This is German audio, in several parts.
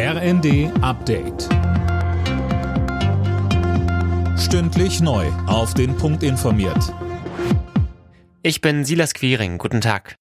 RND Update. Stündlich neu. Auf den Punkt informiert. Ich bin Silas Quiring. Guten Tag.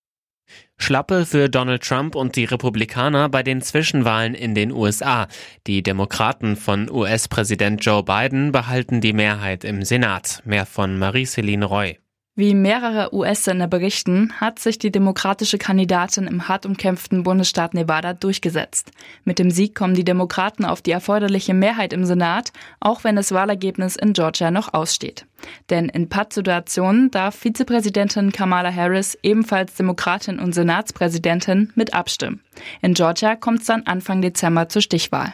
Schlappe für Donald Trump und die Republikaner bei den Zwischenwahlen in den USA. Die Demokraten von US-Präsident Joe Biden behalten die Mehrheit im Senat. Mehr von Marie-Céline Roy. Wie mehrere US-Sender berichten, hat sich die demokratische Kandidatin im hart umkämpften Bundesstaat Nevada durchgesetzt. Mit dem Sieg kommen die Demokraten auf die erforderliche Mehrheit im Senat, auch wenn das Wahlergebnis in Georgia noch aussteht. Denn in Pattsituationen darf Vizepräsidentin Kamala Harris, ebenfalls Demokratin und Senatspräsidentin, mit abstimmen. In Georgia kommt es dann Anfang Dezember zur Stichwahl.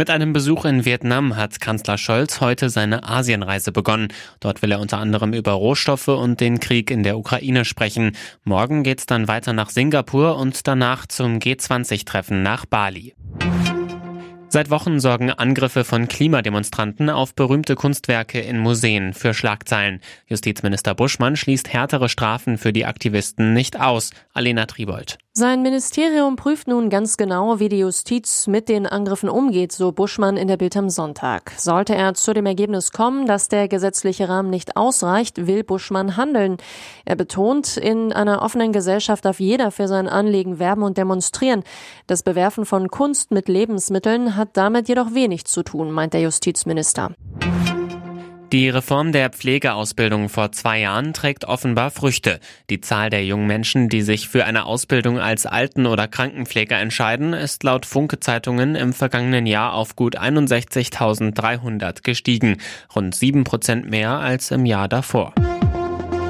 Mit einem Besuch in Vietnam hat Kanzler Scholz heute seine Asienreise begonnen. Dort will er unter anderem über Rohstoffe und den Krieg in der Ukraine sprechen. Morgen geht's dann weiter nach Singapur und danach zum G20-Treffen nach Bali. Seit Wochen sorgen Angriffe von Klimademonstranten auf berühmte Kunstwerke in Museen für Schlagzeilen. Justizminister Buschmann schließt härtere Strafen für die Aktivisten nicht aus. Alena Tribold. Sein Ministerium prüft nun ganz genau, wie die Justiz mit den Angriffen umgeht, so Buschmann in der Bild am Sonntag. Sollte er zu dem Ergebnis kommen, dass der gesetzliche Rahmen nicht ausreicht, will Buschmann handeln. Er betont, in einer offenen Gesellschaft darf jeder für sein Anliegen werben und demonstrieren. Das Bewerfen von Kunst mit Lebensmitteln hat damit jedoch wenig zu tun, meint der Justizminister. Die Reform der Pflegeausbildung vor zwei Jahren trägt offenbar Früchte. Die Zahl der jungen Menschen, die sich für eine Ausbildung als Alten- oder Krankenpfleger entscheiden, ist laut Funke-Zeitungen im vergangenen Jahr auf gut 61.300 gestiegen. Rund sieben Prozent mehr als im Jahr davor.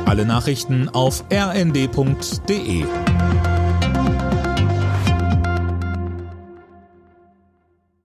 Alle Nachrichten auf rnd.de